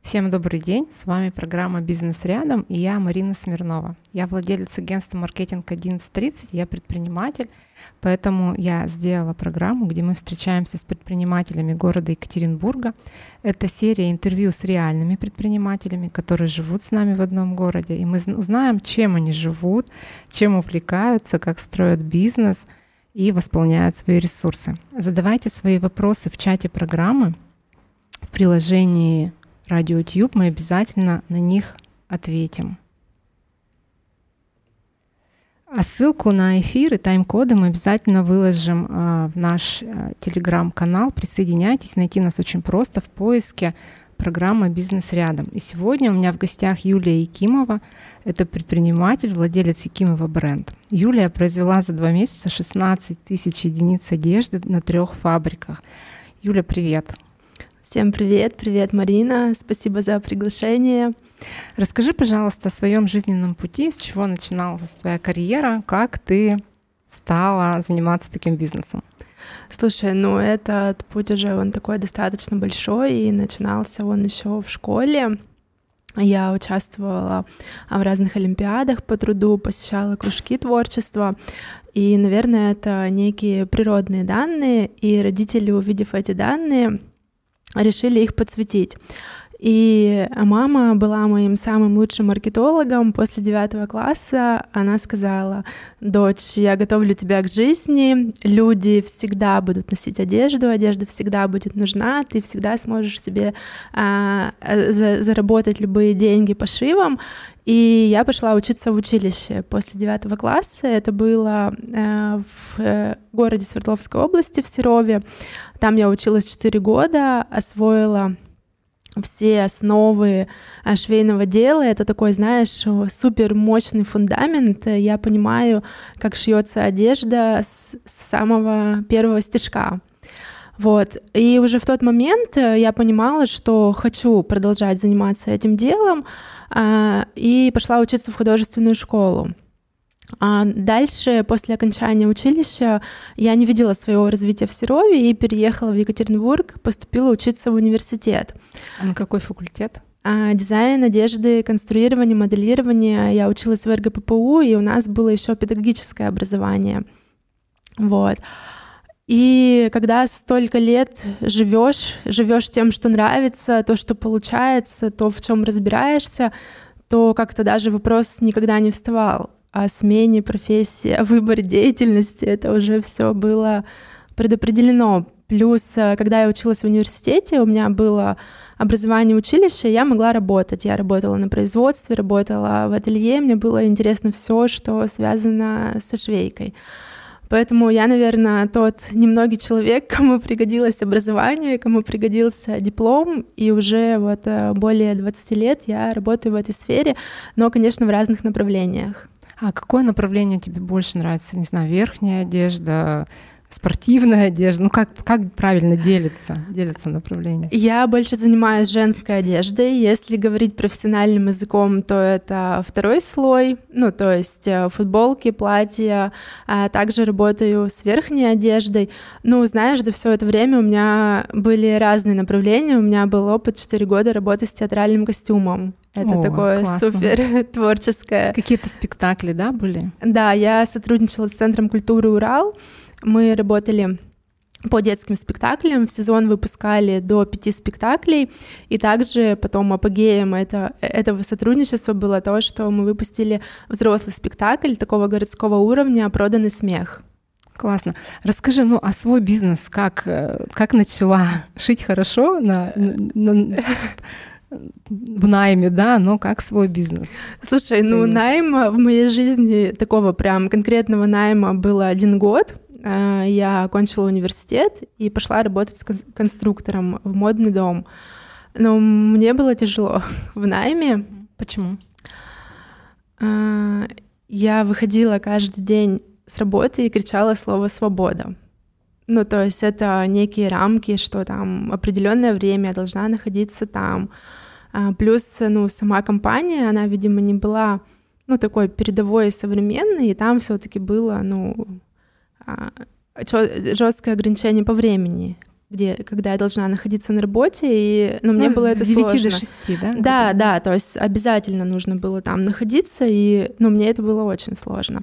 Всем добрый день, с вами программа «Бизнес рядом» и я Марина Смирнова. Я владелец агентства «Маркетинг 1130», я предприниматель, поэтому я сделала программу, где мы встречаемся с предпринимателями города Екатеринбурга. Это серия интервью с реальными предпринимателями, которые живут с нами в одном городе, и мы узнаем, чем они живут, чем увлекаются, как строят бизнес и восполняют свои ресурсы. Задавайте свои вопросы в чате программы, в приложении Радио Тьюб, мы обязательно на них ответим. А ссылку на эфир и тайм-коды мы обязательно выложим э, в наш э, телеграм-канал. Присоединяйтесь, найти нас очень просто в поиске программы «Бизнес рядом». И сегодня у меня в гостях Юлия Якимова. Это предприниматель, владелец Якимова бренд. Юлия произвела за два месяца 16 тысяч единиц одежды на трех фабриках. Юля, привет! Всем привет, привет, Марина, спасибо за приглашение. Расскажи, пожалуйста, о своем жизненном пути, с чего начиналась твоя карьера, как ты стала заниматься таким бизнесом? Слушай, ну этот путь уже он такой достаточно большой, и начинался он еще в школе. Я участвовала в разных олимпиадах по труду, посещала кружки творчества. И, наверное, это некие природные данные, и родители, увидев эти данные, решили их подсветить. И мама была моим самым лучшим маркетологом. После девятого класса она сказала, дочь, я готовлю тебя к жизни, люди всегда будут носить одежду, одежда всегда будет нужна, ты всегда сможешь себе а, за, заработать любые деньги пошивом. И я пошла учиться в училище после девятого класса. Это было э, в э, городе Свердловской области, в Серове. Там я училась 4 года, освоила все основы э, швейного дела. Это такой, знаешь, супер мощный фундамент. Я понимаю, как шьется одежда с самого первого стежка. Вот. И уже в тот момент э, я понимала, что хочу продолжать заниматься этим делом, а, и пошла учиться в художественную школу. А дальше, после окончания училища, я не видела своего развития в Серове и переехала в Екатеринбург, поступила учиться в университет. А на какой факультет? А, дизайн, одежды, конструирование, моделирование. Я училась в РГППУ, и у нас было еще педагогическое образование. Вот. И когда столько лет живешь, живешь тем, что нравится, то, что получается, то, в чем разбираешься, то как-то даже вопрос никогда не вставал о смене профессии, о выборе деятельности. Это уже все было предопределено. Плюс, э, когда я училась в университете, у меня было образование училища, я могла работать. Я работала на производстве, работала в ателье, мне было интересно все, что связано со швейкой. Поэтому я, наверное, тот немногий человек, кому пригодилось образование, кому пригодился диплом, и уже вот э, более 20 лет я работаю в этой сфере, но, конечно, в разных направлениях. А какое направление тебе больше нравится? Не знаю, верхняя одежда, спортивная одежда? Ну, как, как правильно делится, делится направление? Я больше занимаюсь женской одеждой. Если говорить профессиональным языком, то это второй слой, ну, то есть э, футболки, платья. А также работаю с верхней одеждой. Ну, знаешь, за все это время у меня были разные направления. У меня был опыт 4 года работы с театральным костюмом. Это О, такое классно. супер творческое. Какие-то спектакли, да, были? Да, я сотрудничала с Центром культуры Урал. Мы работали по детским спектаклям. В сезон выпускали до пяти спектаклей. И также потом апогеем это, этого сотрудничества было то, что мы выпустили взрослый спектакль такого городского уровня «Проданный смех». Классно. Расскажи, ну, а свой бизнес, как, э, как начала шить хорошо на, на, в найме, да, но как свой бизнес. Слушай, ну найма в моей жизни такого прям конкретного найма было один год. А, я окончила университет и пошла работать с конструктором в модный дом. Но мне было тяжело в найме. Почему? А, я выходила каждый день с работы и кричала слово «свобода». Ну, то есть это некие рамки, что там определенное время я должна находиться там. А, плюс, ну, сама компания, она, видимо, не была, ну, такой передовой и современной, и там все таки было, ну, а, жесткое ограничение по времени. Где, когда я должна находиться на работе, и, ну, мне ну, было это 9 сложно. до 6, да? Да, да, то есть обязательно нужно было там находиться, и, ну, мне это было очень сложно.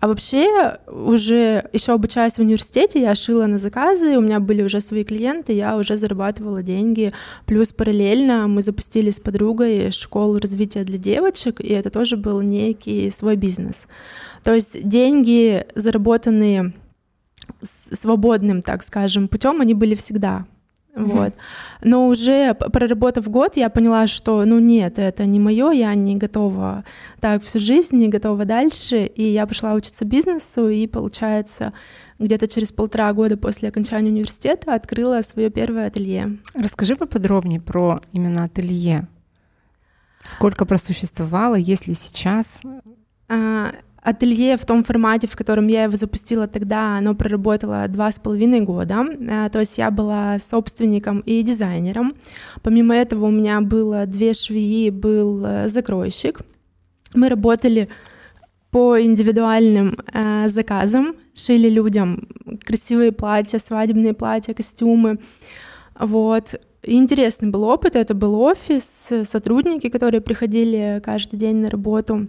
А вообще, уже еще обучаясь в университете, я шила на заказы, у меня были уже свои клиенты, я уже зарабатывала деньги, плюс параллельно мы запустили с подругой школу развития для девочек, и это тоже был некий свой бизнес. То есть деньги, заработанные свободным, так скажем, путем, они были всегда. Mm-hmm. Вот. Но уже проработав год, я поняла, что ну нет, это не мое, я не готова так всю жизнь, не готова дальше. И я пошла учиться бизнесу, и получается, где-то через полтора года после окончания университета открыла свое первое ателье. Расскажи поподробнее про именно ателье. Сколько просуществовало, есть ли сейчас? А, Ателье в том формате, в котором я его запустила тогда, оно проработало два с половиной года. Э, то есть я была собственником и дизайнером. Помимо этого у меня было две швеи, был э, закройщик. Мы работали по индивидуальным э, заказам, шили людям красивые платья, свадебные платья, костюмы. Вот. И интересный был опыт. Это был офис, сотрудники, которые приходили каждый день на работу.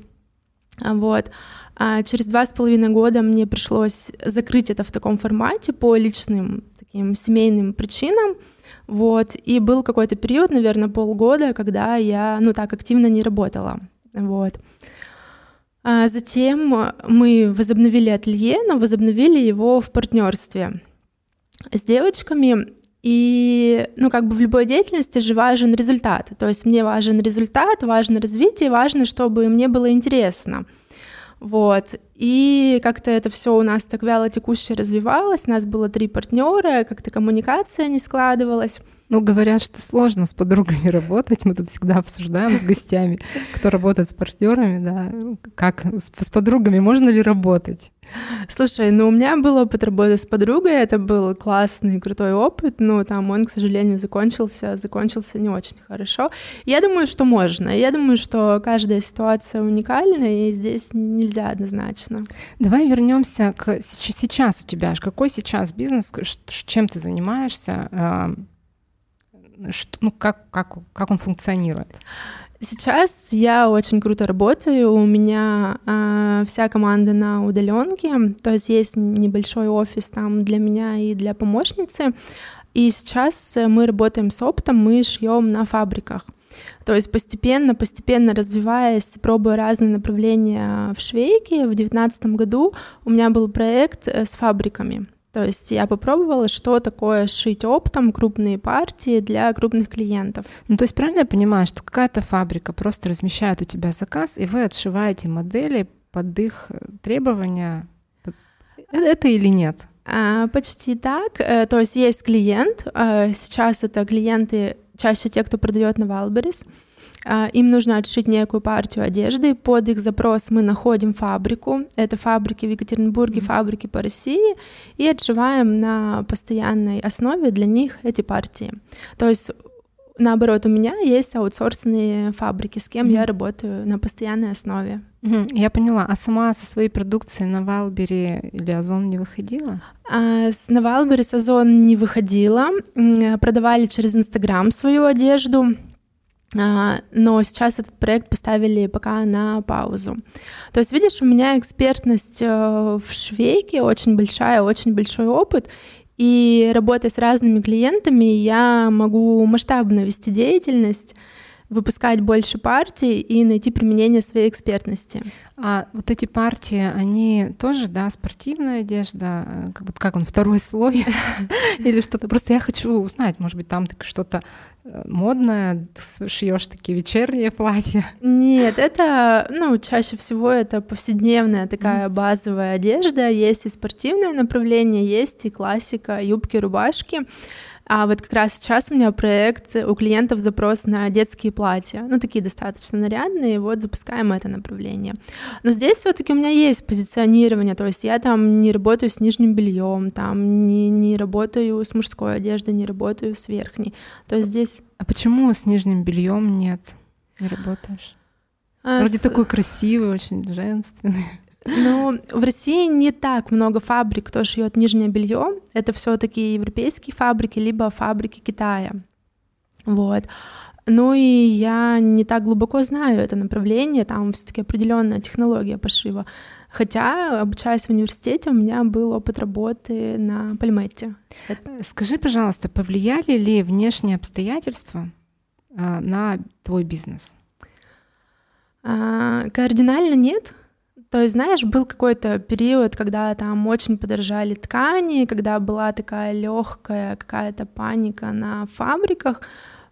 Вот. А через два с половиной года мне пришлось закрыть это в таком формате по личным таким семейным причинам. Вот. И был какой-то период, наверное, полгода, когда я, ну, так активно не работала. Вот. А затем мы возобновили ателье, но возобновили его в партнерстве с девочками. И, ну, как бы в любой деятельности же важен результат. То есть мне важен результат, важно развитие, важно, чтобы мне было интересно. Вот. И как-то это все у нас так вяло текуще развивалось. У нас было три партнера, как-то коммуникация не складывалась. Ну, говорят, что сложно с подругами работать. Мы тут всегда обсуждаем с гостями, кто работает с партнерами, да, как с, подругами можно ли работать. Слушай, ну у меня был опыт работы с подругой, это был классный, крутой опыт, но там он, к сожалению, закончился, закончился не очень хорошо. Я думаю, что можно. Я думаю, что каждая ситуация уникальна, и здесь нельзя однозначно. Давай вернемся к сейчас у тебя. Какой сейчас бизнес, чем ты занимаешься? Что, ну, как, как, как он функционирует? Сейчас я очень круто работаю. У меня э, вся команда на удаленке, то есть есть небольшой офис там для меня и для помощницы. И сейчас мы работаем с оптом, мы шьем на фабриках. То есть постепенно, постепенно развиваясь, пробуя разные направления в швейке, в 2019 году у меня был проект э, с фабриками. То есть я попробовала, что такое шить оптом крупные партии для крупных клиентов. Ну, то есть правильно я понимаю, что какая-то фабрика просто размещает у тебя заказ, и вы отшиваете модели под их э, требования? Э, это или нет? А, почти так. Э, то есть есть клиент. Сейчас это клиенты чаще те, кто продает на Валберис. А, им нужно отшить некую партию одежды. Под их запрос мы находим фабрику. Это фабрики в Екатеринбурге, mm-hmm. фабрики по России. И отшиваем на постоянной основе для них эти партии. То есть наоборот, у меня есть аутсорсные фабрики, с кем mm-hmm. я работаю на постоянной основе. Mm-hmm. Я поняла. А сама со своей продукцией на Валбери или Озон не выходила? А, с на Валбери с Озон не выходила. Продавали через Инстаграм свою одежду. А, но сейчас этот проект поставили пока на паузу. То есть, видишь, у меня экспертность э, в швейке очень большая, очень большой опыт, и работая с разными клиентами, я могу масштабно вести деятельность, выпускать больше партий и найти применение своей экспертности. А вот эти партии, они тоже, да, спортивная одежда, э, как, вот, как он, второй слой или что-то? Просто я хочу узнать, может быть, там что-то э, модное, шьешь такие вечерние платья? Нет, это, ну, чаще всего это повседневная такая базовая одежда. Есть и спортивное направление, есть и классика, юбки, рубашки. А вот как раз сейчас у меня проект, у клиентов запрос на детские платья, ну, такие достаточно нарядные, вот запускаем это направление. Но здесь все таки у меня есть позиционирование, то есть я там не работаю с нижним бельем, там не, не работаю с мужской одеждой, не работаю с верхней. То есть здесь... А почему с нижним бельем нет? Не работаешь? А, Вроде с... такой красивый, очень женственный. Ну, в России не так много фабрик, кто шьет нижнее белье. Это все-таки европейские фабрики, либо фабрики Китая. Вот. Ну и я не так глубоко знаю это направление, там все-таки определенная технология пошива. Хотя, обучаясь в университете, у меня был опыт работы на Пальметте. Скажи, пожалуйста, повлияли ли внешние обстоятельства а, на твой бизнес? А, кардинально нет. То есть, знаешь, был какой-то период, когда там очень подорожали ткани, когда была такая легкая какая-то паника на фабриках,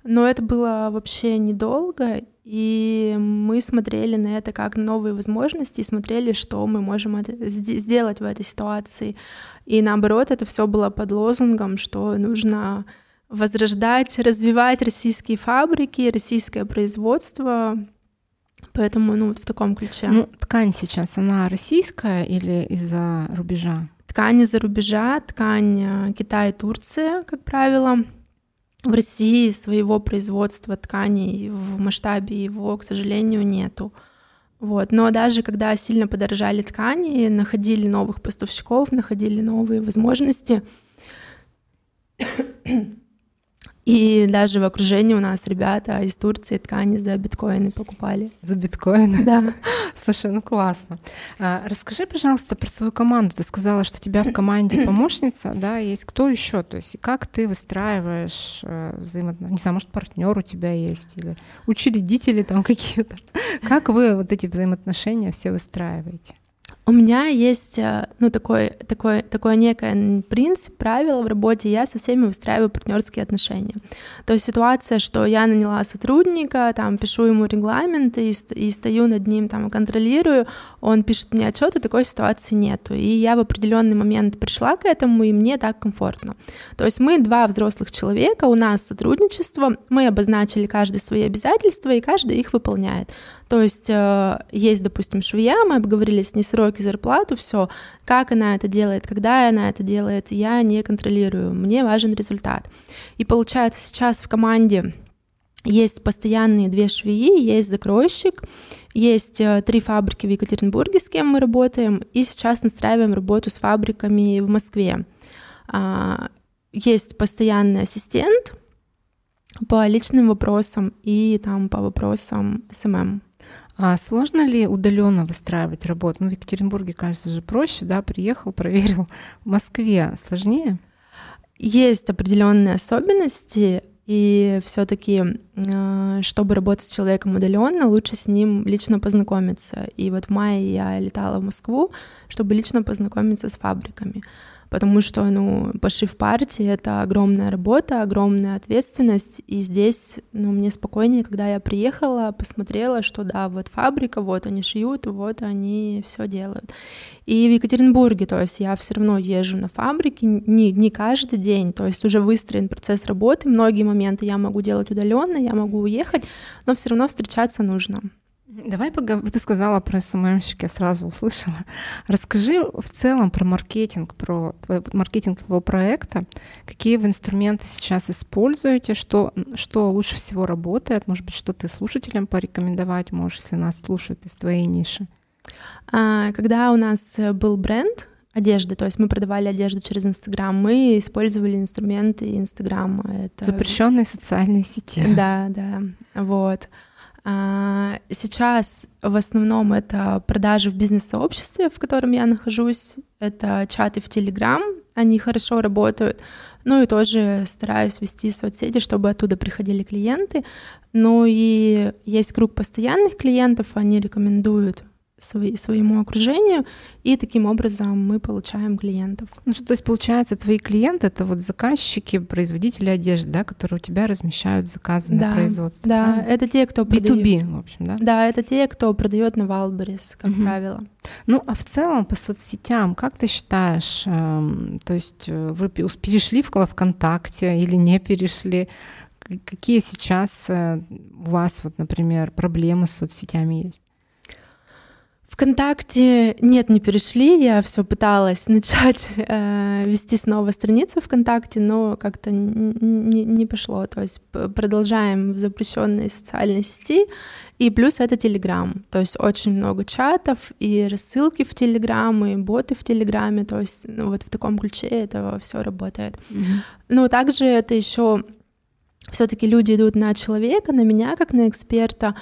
но это было вообще недолго, и мы смотрели на это как новые возможности и смотрели, что мы можем это, сделать в этой ситуации. И наоборот, это все было под лозунгом, что нужно возрождать, развивать российские фабрики, российское производство. Поэтому, ну, в таком ключе. Ну, ткань сейчас, она российская или из-за рубежа? Ткань из-за рубежа, ткань э, Китай и Турция, как правило в России своего производства тканей в масштабе его, к сожалению, нету. Вот. Но даже когда сильно подорожали ткани, находили новых поставщиков, находили новые возможности, и даже в окружении у нас ребята из Турции ткани за биткоины покупали. За биткоины? Да. Слушай, ну классно. А, расскажи, пожалуйста, про свою команду. Ты сказала, что у тебя в команде помощница, да, есть кто еще? То есть как ты выстраиваешь э, взаимоотношения? Не знаю, может, партнер у тебя есть или учредители там какие-то. Как вы вот эти взаимоотношения все выстраиваете? У меня есть, э, ну, такой, такой, такой некое принцип, правило в работе, я со всеми выстраиваю партнерские отношения. То есть ситуация, что я наняла сотрудника, там, пишу ему регламент и, и стою над ним, там, контролирую, он пишет мне отчеты, такой ситуации нету. И я в определенный момент пришла к этому, и мне так комфортно. То есть мы два взрослых человека, у нас сотрудничество, мы обозначили каждый свои обязательства, и каждый их выполняет. То есть э, есть, допустим, швея, мы обговорили с ней сроки зарплату, все, как она это делает, когда она это делает, я не контролирую, мне важен результат. И получается сейчас в команде есть постоянные две швеи, есть закройщик, есть э, три фабрики в Екатеринбурге, с кем мы работаем, и сейчас настраиваем работу с фабриками в Москве. А, есть постоянный ассистент по личным вопросам и там по вопросам SMM. А сложно ли удаленно выстраивать работу? Ну, в Екатеринбурге, кажется же, проще, да, приехал, проверил. В Москве сложнее? Есть определенные особенности, и все-таки, э, чтобы работать с человеком удаленно, лучше с ним лично познакомиться. И вот в мае я летала в Москву, чтобы лично познакомиться с фабриками потому что, ну, пошив партии — это огромная работа, огромная ответственность, и здесь, ну, мне спокойнее, когда я приехала, посмотрела, что да, вот фабрика, вот они шьют, вот они все делают. И в Екатеринбурге, то есть я все равно езжу на фабрики не, не каждый день, то есть уже выстроен процесс работы, многие моменты я могу делать удаленно, я могу уехать, но все равно встречаться нужно. Давай поговорим. Ты сказала про СММщик, я сразу услышала. Расскажи в целом про маркетинг, про твой, маркетинг твоего проекта. Какие вы инструменты сейчас используете, что, что лучше всего работает, может быть, что ты слушателям порекомендовать можешь, если нас слушают из твоей ниши? А, когда у нас был бренд, одежды, то есть мы продавали одежду через Инстаграм, мы использовали инструменты Инстаграма. Это... Запрещенные социальные сети. Да, да, вот. А, сейчас в основном это продажи в бизнес-сообществе, в котором я нахожусь, это чаты в Телеграм, они хорошо работают, ну и тоже стараюсь вести соцсети, чтобы оттуда приходили клиенты. Ну и есть круг постоянных клиентов, они рекомендуют свои, своему окружению, и таким образом мы получаем клиентов. Ну, что, то есть, получается, твои клиенты — это вот заказчики, производители одежды, да, которые у тебя размещают заказы да, на производство. Да, правильно? это те, кто продает... B2B, в общем, да? Да, это те, кто продает на Валберис, как угу. правило. Ну, а в целом по соцсетям, как ты считаешь, э, то есть э, вы перешли в ВКонтакте или не перешли? Какие сейчас э, у вас, вот, например, проблемы с соцсетями есть? ВКонтакте нет, не перешли. Я все пыталась начать э, вести снова страницу ВКонтакте, но как-то не, не пошло. То есть продолжаем в запрещенной социальной сети. И плюс это Телеграм. То есть очень много чатов и рассылки в Телеграм, и боты в Телеграме. То есть ну, вот в таком ключе это все работает. Mm-hmm. Но также это еще все-таки люди идут на человека, на меня как на эксперта.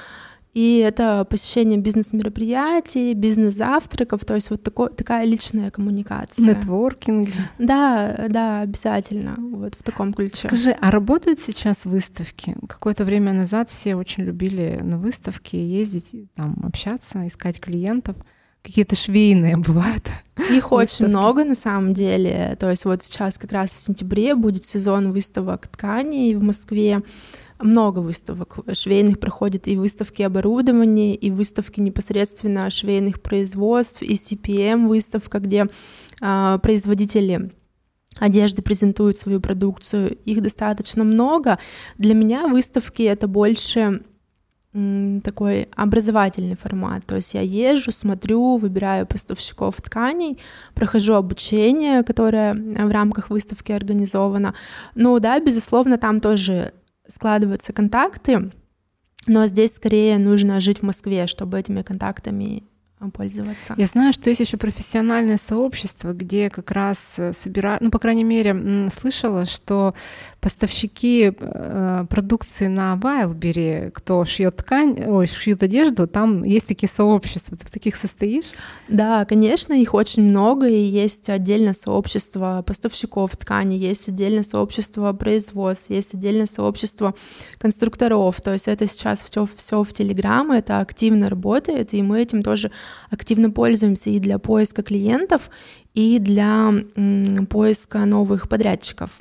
И это посещение бизнес-мероприятий, бизнес-завтраков, то есть вот такой, такая личная коммуникация. Нетворкинг. Да, да, обязательно, вот в таком ключе. Скажи, а работают сейчас выставки? Какое-то время назад все очень любили на выставки ездить, там, общаться, искать клиентов. Какие-то швейные бывают. Их очень много на самом деле. То есть вот сейчас как раз в сентябре будет сезон выставок тканей в Москве много выставок швейных проходит, и выставки оборудования, и выставки непосредственно швейных производств, и CPM выставка, где а, производители одежды презентуют свою продукцию. Их достаточно много. Для меня выставки это больше такой образовательный формат. То есть я езжу, смотрю, выбираю поставщиков тканей, прохожу обучение, которое в рамках выставки организовано. Ну да, безусловно, там тоже складываются контакты, но здесь скорее нужно жить в Москве, чтобы этими контактами пользоваться. Я знаю, что есть еще профессиональное сообщество, где как раз э, собирают, ну, по крайней мере, слышала, что поставщики э, продукции на Вайлбери, кто шьет ткань, ой, шьют одежду, там есть такие сообщества. Ты в таких состоишь? Да, конечно, их очень много, и есть отдельное сообщество поставщиков ткани, есть отдельное сообщество производств, есть отдельное сообщество конструкторов. То есть это сейчас все, все в Телеграм, это активно работает, и мы этим тоже активно пользуемся и для поиска клиентов, и для поиска новых подрядчиков.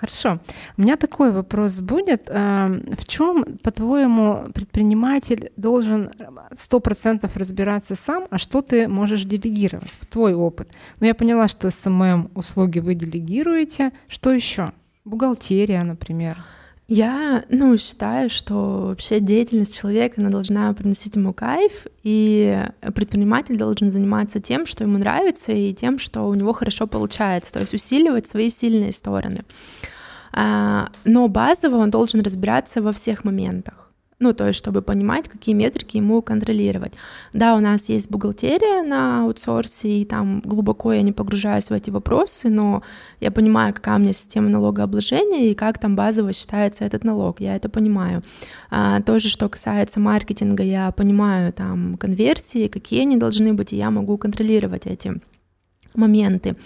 Хорошо. У меня такой вопрос будет. Эм, в чем, по-твоему, предприниматель должен сто процентов разбираться сам, а что ты можешь делегировать в твой опыт? Ну, я поняла, что SMM услуги вы делегируете. Что еще? Бухгалтерия, например. Я, ну, считаю, что вообще деятельность человека, она должна приносить ему кайф, и предприниматель должен заниматься тем, что ему нравится, и тем, что у него хорошо получается, то есть усиливать свои сильные стороны. А, но базово он должен разбираться во всех моментах. Ну, то есть, чтобы понимать, какие метрики ему контролировать. Да, у нас есть бухгалтерия на аутсорсе, и там глубоко я не погружаюсь в эти вопросы, но я понимаю, какая у меня система налогообложения и как там базово считается этот налог. Я это понимаю. А, тоже, что касается маркетинга, я понимаю там конверсии, какие они должны быть, и я могу контролировать эти моменты.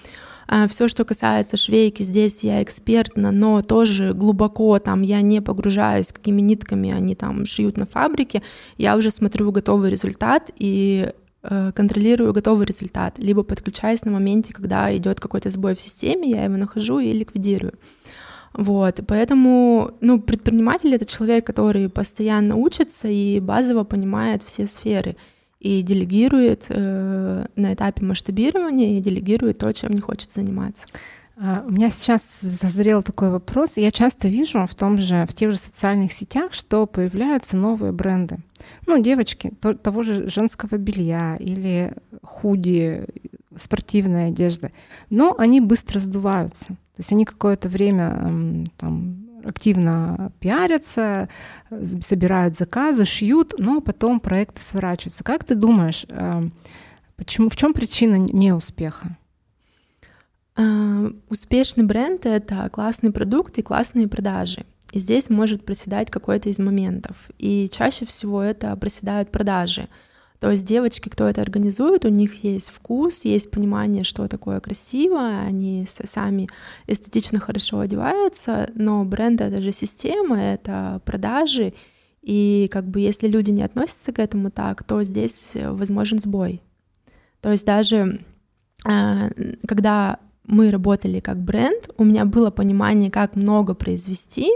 А, Все, что касается швейки, здесь я экспертна, но тоже глубоко там я не погружаюсь, какими нитками они там шьют на фабрике. Я уже смотрю готовый результат и э, контролирую готовый результат, либо подключаюсь на моменте, когда идет какой-то сбой в системе, я его нахожу и ликвидирую. Вот, поэтому, ну, предприниматель — это человек, который постоянно учится и базово понимает все сферы и делегирует э, на этапе масштабирования и делегирует то, чем не хочет заниматься. А, у меня сейчас зазрел такой вопрос. Я часто вижу в том же, в тех же социальных сетях, что появляются новые бренды. Ну, девочки то, того же женского белья или худи, спортивной одежды. Но они быстро сдуваются. То есть они какое-то время там, активно пиарятся, собирают заказы, шьют, но потом проекты сворачиваются. Как ты думаешь, э, почему, в чем причина неуспеха? Uh, успешный бренд — это классный продукт и классные продажи. И здесь может проседать какой-то из моментов. И чаще всего это проседают продажи. То есть девочки, кто это организует, у них есть вкус, есть понимание, что такое красиво, они сами эстетично хорошо одеваются, но бренд — это же система, это продажи, и как бы если люди не относятся к этому так, то здесь возможен сбой. То есть даже а, когда мы работали как бренд, у меня было понимание, как много произвести,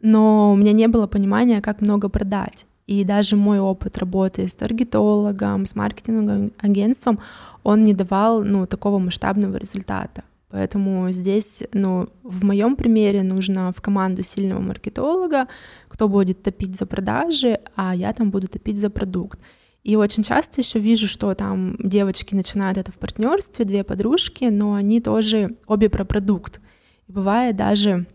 но у меня не было понимания, как много продать. И даже мой опыт работы с таргетологом, с маркетинговым агентством, он не давал ну, такого масштабного результата. Поэтому здесь, ну, в моем примере нужно в команду сильного маркетолога, кто будет топить за продажи, а я там буду топить за продукт. И очень часто еще вижу, что там девочки начинают это в партнерстве, две подружки, но они тоже обе про продукт. И бывает даже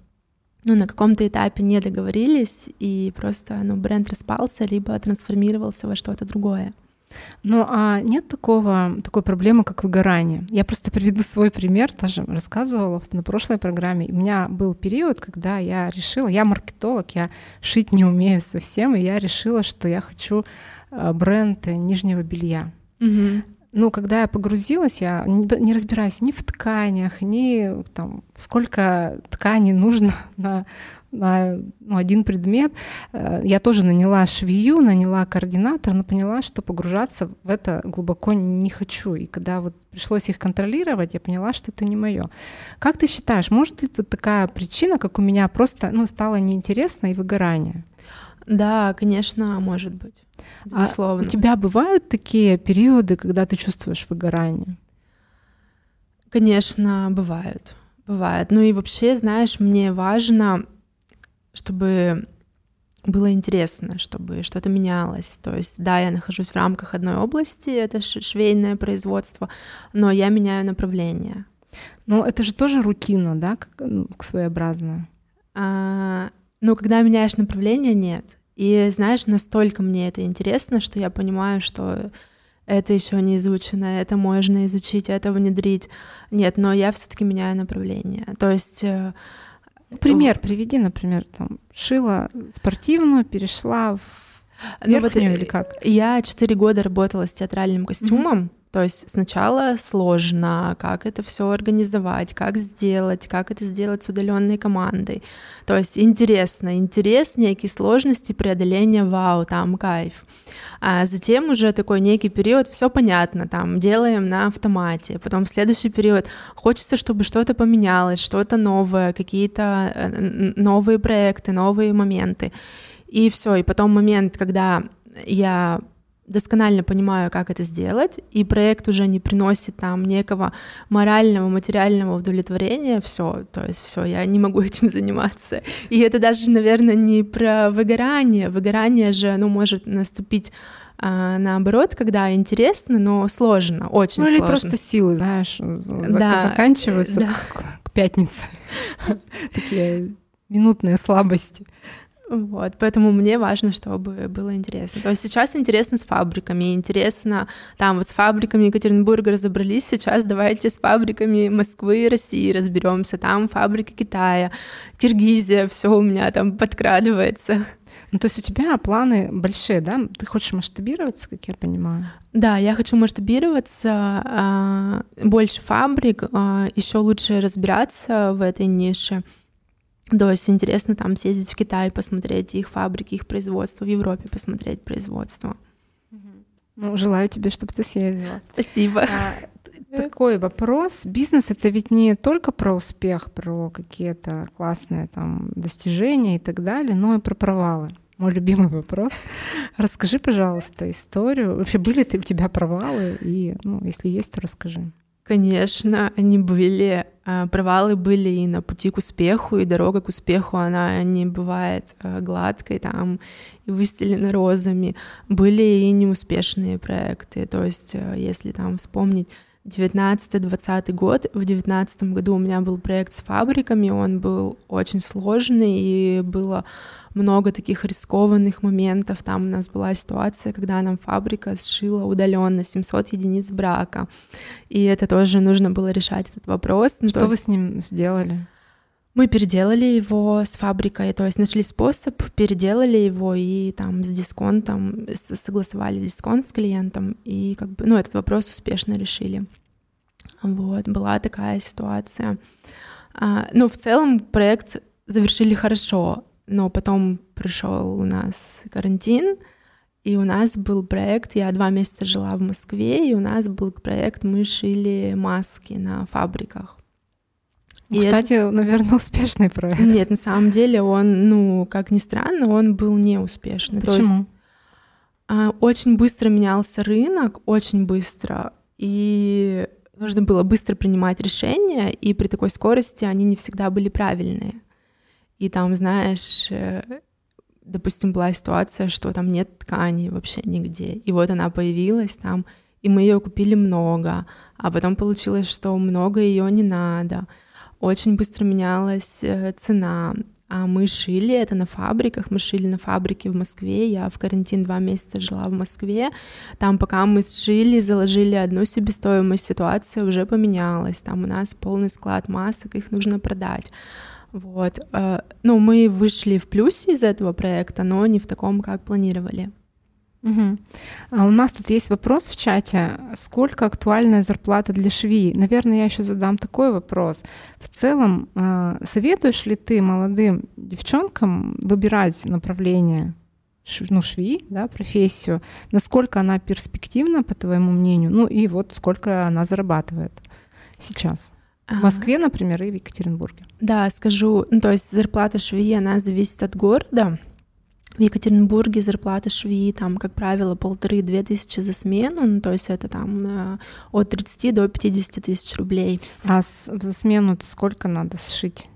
ну, на каком-то этапе не договорились, и просто ну, бренд распался, либо трансформировался во что-то другое. Ну, а нет такого, такой проблемы, как выгорание? Я просто приведу свой пример, тоже рассказывала на прошлой программе. У меня был период, когда я решила, я маркетолог, я шить не умею совсем, и я решила, что я хочу э, бренд нижнего белья. Угу. Ну, когда я погрузилась, я не разбираюсь ни в тканях, ни там, сколько ткани нужно на на ну, один предмет. Э, я тоже наняла швею, наняла координатор, но поняла, что погружаться в это глубоко не хочу. И когда вот пришлось их контролировать, я поняла, что это не мое. Как ты считаешь, может ли тут такая причина, как у меня, просто ну, стало неинтересно и выгорание? Да, конечно, может быть. Безусловно. А у тебя бывают такие периоды, когда ты чувствуешь выгорание? Конечно, бывают. Бывает. Ну и вообще, знаешь, мне важно чтобы было интересно, чтобы что-то менялось. То есть, да, я нахожусь в рамках одной области, это швейное производство, но я меняю направление. Но это же тоже рутина, да, как, ну, своеобразная? А, ну, когда меняешь направление, нет. И знаешь, настолько мне это интересно, что я понимаю, что это еще не изучено, это можно изучить, это внедрить. Нет, но я все-таки меняю направление. То есть э, Пример приведи, например, там шила спортивную, перешла в верхнюю ну, вот или как? Я четыре года работала с театральным костюмом. То есть сначала сложно, как это все организовать, как сделать, как это сделать с удаленной командой. То есть интересно, интерес, некие сложности преодоления, вау, там кайф. А затем уже такой некий период, все понятно, там делаем на автомате. Потом следующий период, хочется, чтобы что-то поменялось, что-то новое, какие-то э, новые проекты, новые моменты. И все, и потом момент, когда я досконально понимаю, как это сделать, и проект уже не приносит там некого морального, материального удовлетворения, все, то есть все, я не могу этим заниматься. И это даже, наверное, не про выгорание. Выгорание же, ну, может наступить а, наоборот, когда интересно, но сложно, очень ну, сложно. Ну или просто силы, знаешь, да, заканчиваются да. К, к пятнице. Такие минутные слабости. Вот, поэтому мне важно, чтобы было интересно. То есть сейчас интересно с фабриками, интересно, там вот с фабриками Екатеринбурга разобрались, сейчас давайте с фабриками Москвы и России разберемся, там фабрики Китая, Киргизия, все у меня там подкрадывается. Ну, то есть у тебя планы большие, да? Ты хочешь масштабироваться, как я понимаю? Да, я хочу масштабироваться, а, больше фабрик, а, еще лучше разбираться в этой нише. То есть интересно там съездить в Китай, посмотреть их фабрики, их производство, в Европе посмотреть производство. Ну, желаю тебе, чтобы ты съездила. Спасибо. А, такой вопрос. Бизнес — это ведь не только про успех, про какие-то классные там достижения и так далее, но и про провалы. Мой любимый вопрос. Расскажи, пожалуйста, историю. Вообще, были ли у тебя провалы? И, ну, если есть, то расскажи. Конечно, они были. А, провалы были и на пути к успеху, и дорога к успеху, она не бывает а, гладкой, там, и выстелена розами. Были и неуспешные проекты, то есть а, если там вспомнить 19-20 год. В 19 году у меня был проект с фабриками, он был очень сложный, и было много таких рискованных моментов. Там у нас была ситуация, когда нам фабрика сшила удаленно 700 единиц брака. И это тоже нужно было решать этот вопрос. Что то... вы с ним сделали? Мы переделали его с фабрикой, то есть нашли способ, переделали его и там с дисконтом, согласовали дисконт с клиентом, и как бы, ну, этот вопрос успешно решили. Вот, была такая ситуация. А, ну, в целом проект завершили хорошо, но потом пришел у нас карантин, и у нас был проект, я два месяца жила в Москве, и у нас был проект, мы шили маски на фабриках. И Кстати, это... наверное, успешный проект. Нет, на самом деле он, ну, как ни странно, он был неуспешный. Почему? есть, а, очень быстро менялся рынок, очень быстро, и нужно было быстро принимать решения, и при такой скорости они не всегда были правильные. И там, знаешь, э, допустим, была ситуация, что там нет ткани вообще нигде, и вот она появилась там, и мы ее купили много, а потом получилось, что много ее не надо. Очень быстро менялась э, цена, а мы шили это на фабриках, мы шили на фабрике в Москве, я в карантин два месяца жила в Москве, там пока мы сшили, заложили одну себестоимость, ситуация уже поменялась, там у нас полный склад масок, их нужно продать. Вот. Э, ну, мы вышли в плюсе из этого проекта, но не в таком, как планировали. Угу. А у нас тут есть вопрос в чате. Сколько актуальная зарплата для швеи? Наверное, я еще задам такой вопрос. В целом, э, советуешь ли ты молодым девчонкам выбирать направление ну, швеи, да, профессию, насколько она перспективна, по твоему мнению, ну и вот сколько она зарабатывает сейчас? В Москве, например, и в Екатеринбурге. Да, скажу, ну, то есть зарплата швеи, она зависит от города. В Екатеринбурге зарплата швеи там, как правило, полторы-две тысячи за смену, ну, то есть это там э, от 30 до 50 тысяч рублей. А за смену то сколько надо сшить?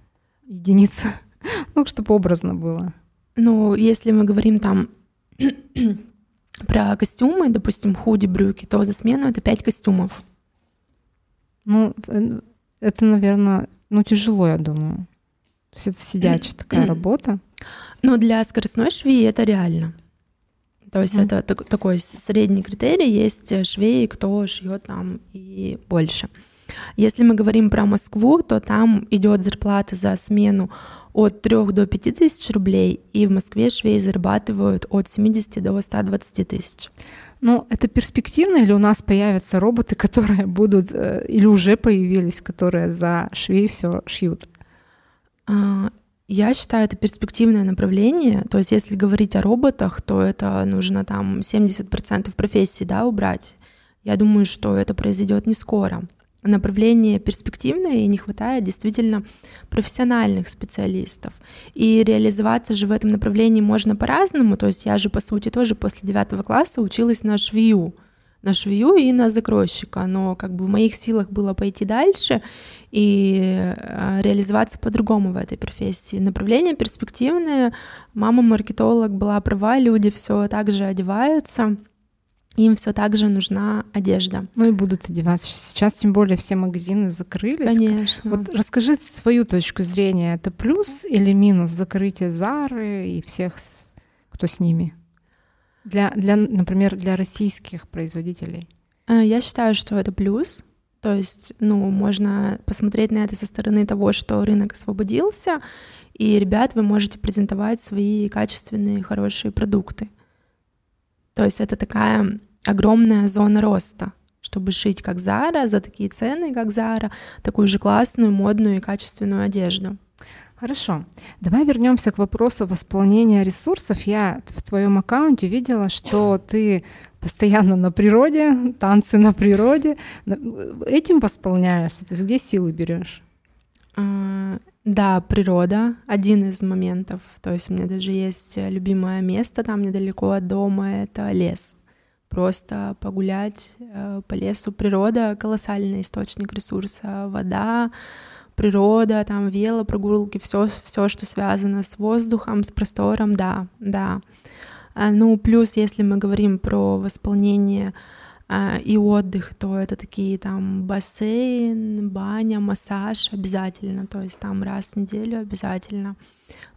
Единица? ну, чтобы образно было. Ну, если мы говорим там про костюмы, допустим, худи, брюки, то за смену это 5 костюмов. Ну, это, наверное, ну, тяжело, я думаю. То есть это сидячая такая работа. Ну, для скоростной швеи это реально. То есть mm. это так, такой средний критерий. Есть швеи, кто шьет там и больше. Если мы говорим про Москву, то там идет зарплата за смену от 3 до 5 тысяч рублей, и в Москве швеи зарабатывают от 70 до 120 тысяч. Ну, это перспективно, или у нас появятся роботы, которые будут, э, или уже появились, которые за швей все шьют? Я считаю, это перспективное направление. То есть, если говорить о роботах, то это нужно там 70% профессии да, убрать. Я думаю, что это произойдет не скоро направление перспективное, и не хватает действительно профессиональных специалистов. И реализоваться же в этом направлении можно по-разному. То есть я же, по сути, тоже после девятого класса училась на швею, на швею и на закройщика, но как бы в моих силах было пойти дальше и э, реализоваться по-другому в этой профессии. Направление перспективное, мама маркетолог была права, люди все так же одеваются, им все так же нужна одежда. Ну и будут одеваться. Сейчас тем более все магазины закрылись. Конечно. Вот расскажи свою точку зрения. Это плюс или минус закрытие Зары и всех, кто с ними? Для, для, например, для российских производителей? Э, я считаю, что это плюс. То есть, ну, можно посмотреть на это со стороны того, что рынок освободился, и, ребят, вы можете презентовать свои качественные, хорошие продукты. То есть это такая огромная зона роста, чтобы шить как Зара за такие цены, как Зара, такую же классную, модную и качественную одежду. Хорошо. Давай вернемся к вопросу восполнения ресурсов. Я в твоем аккаунте видела, что ты постоянно на природе, танцы на природе. Этим восполняешься? То есть где силы берешь? А, да, природа — один из моментов. То есть у меня даже есть любимое место там недалеко от дома — это лес. Просто погулять э, по лесу. Природа — колоссальный источник ресурса. Вода, природа, там велопрогулки, все, все, что связано с воздухом, с простором, да, да. А, ну, плюс, если мы говорим про восполнение а, и отдых, то это такие там бассейн, баня, массаж обязательно, то есть там раз в неделю обязательно.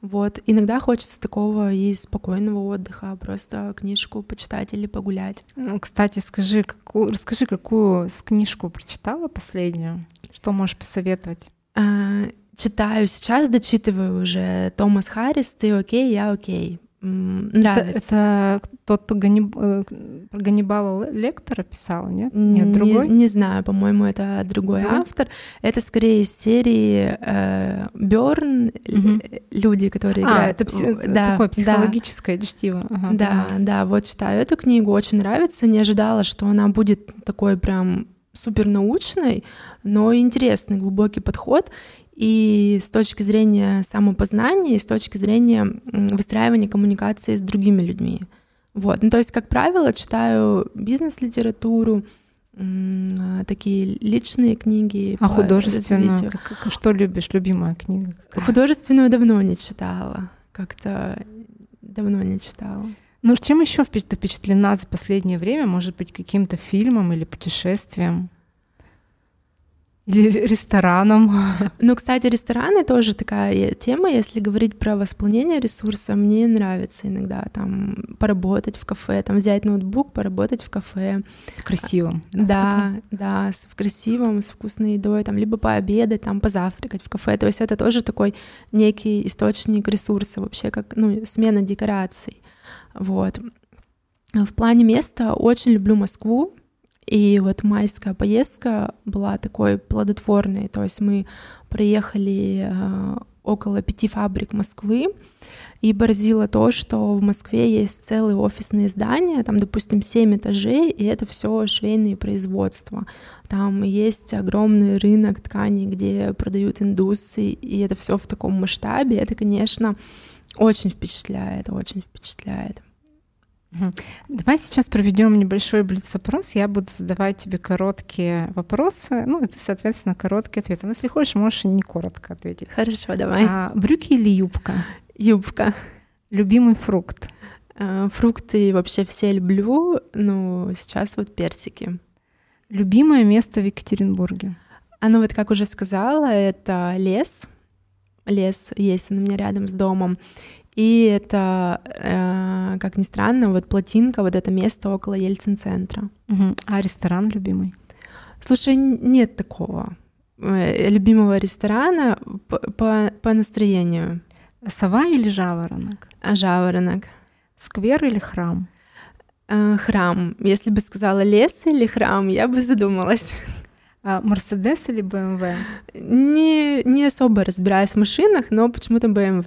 Вот. Иногда хочется такого и спокойного отдыха, просто книжку почитать или погулять. Кстати, скажи, какую, расскажи, какую книжку прочитала последнюю? Что можешь посоветовать? А, читаю сейчас, дочитываю уже Томас Харрис «Ты окей, я окей» нравится. Это, это тот, кто Ганниб... Э, Ганнибала Лектора писал, нет? Нет, другой? Не, не знаю, по-моему, это другой да? автор. Это скорее из серии э, Бёрн, угу. люди, которые а, играют. это пси... да, такое психологическое да. чтиво. Ага, да, понимаю. да, вот читаю эту книгу, очень нравится. Не ожидала, что она будет такой прям супер научной, но интересный, глубокий подход и с точки зрения самопознания, и с точки зрения выстраивания коммуникации с другими людьми. Вот. Ну, то есть, как правило, читаю бизнес-литературу, такие личные книги. А художественную? Как, что любишь? Любимая книга? Какая? Художественную давно не читала. Как-то Давно не читала. Ну, чем еще ты впечатлена за последнее время? Может быть, каким-то фильмом или путешествием? Или рестораном. Ну, кстати, рестораны тоже такая тема. Если говорить про восполнение ресурса, мне нравится иногда там поработать в кафе, там взять ноутбук, поработать в кафе. В красивом. Да, да, с, в красивом, с вкусной едой, там, либо пообедать, там, позавтракать в кафе. То есть это тоже такой некий источник ресурса вообще, как, ну, смена декораций. Вот. В плане места очень люблю Москву, и вот майская поездка была такой плодотворной, то есть мы проехали э, около пяти фабрик Москвы, и поразило то, что в Москве есть целые офисные здания, там, допустим, семь этажей, и это все швейные производства. Там есть огромный рынок тканей, где продают индусы, и это все в таком масштабе. Это, конечно, очень впечатляет, очень впечатляет. Давай сейчас проведем небольшой блиц-опрос. Я буду задавать тебе короткие вопросы, ну, это, соответственно, короткие ответы. Но если хочешь, можешь и не коротко ответить. Хорошо, давай. А, брюки или юбка? Юбка. Любимый фрукт? А, фрукты вообще все люблю, но сейчас вот персики. Любимое место в Екатеринбурге? А ну вот, как уже сказала, это лес. Лес есть он у меня рядом с домом. И это, э, как ни странно, вот плотинка, вот это место около Ельцин-центра. Угу. А ресторан любимый? Слушай, нет такого э, любимого ресторана по, по, по настроению. Сова или жаворонок? А жаворонок. Сквер или храм? Э, храм. Если бы сказала лес или храм, я бы задумалась. А Мерседес или БМВ? Не, не особо разбираюсь в машинах, но почему-то БМВ.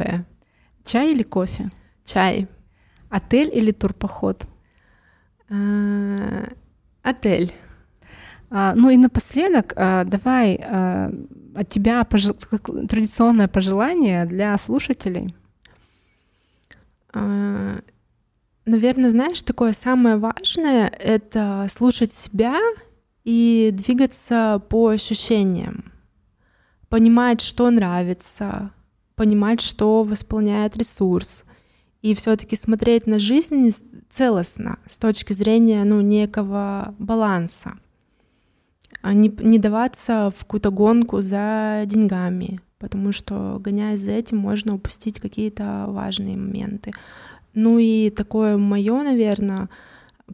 Чай или кофе? Чай. Отель или турпоход? А, отель. А, ну и напоследок, а, давай а, от тебя пожел... традиционное пожелание для слушателей. А, наверное, знаешь, такое самое важное — это слушать себя и двигаться по ощущениям, понимать, что нравится, понимать, что восполняет ресурс, и все-таки смотреть на жизнь целостно с точки зрения ну, некого баланса, а не, не даваться в какую-то гонку за деньгами, потому что, гоняясь за этим, можно упустить какие-то важные моменты. Ну и такое мое, наверное,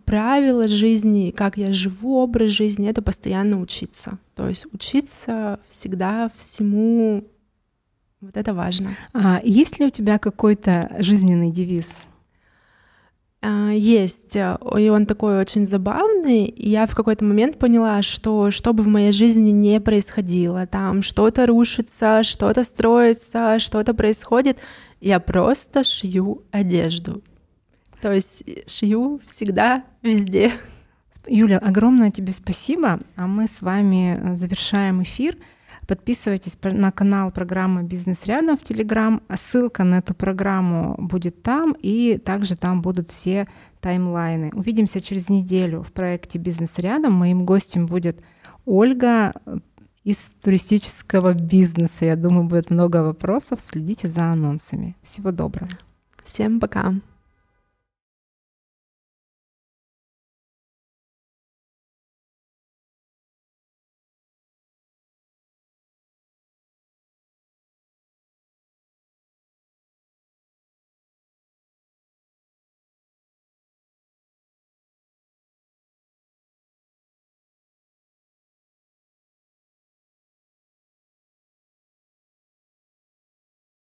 правило жизни, как я живу образ жизни, это постоянно учиться. То есть учиться всегда всему вот это важно. А есть ли у тебя какой-то жизненный девиз? А, есть, и он такой очень забавный. Я в какой-то момент поняла, что что бы в моей жизни не происходило, там что-то рушится, что-то строится, что-то происходит, я просто шью одежду. То есть шью всегда, везде. Юля, огромное тебе спасибо, а мы с вами завершаем эфир. Подписывайтесь на канал программы «Бизнес рядом» в Телеграм. Ссылка на эту программу будет там, и также там будут все таймлайны. Увидимся через неделю в проекте «Бизнес рядом». Моим гостем будет Ольга из туристического бизнеса. Я думаю, будет много вопросов. Следите за анонсами. Всего доброго. Всем пока.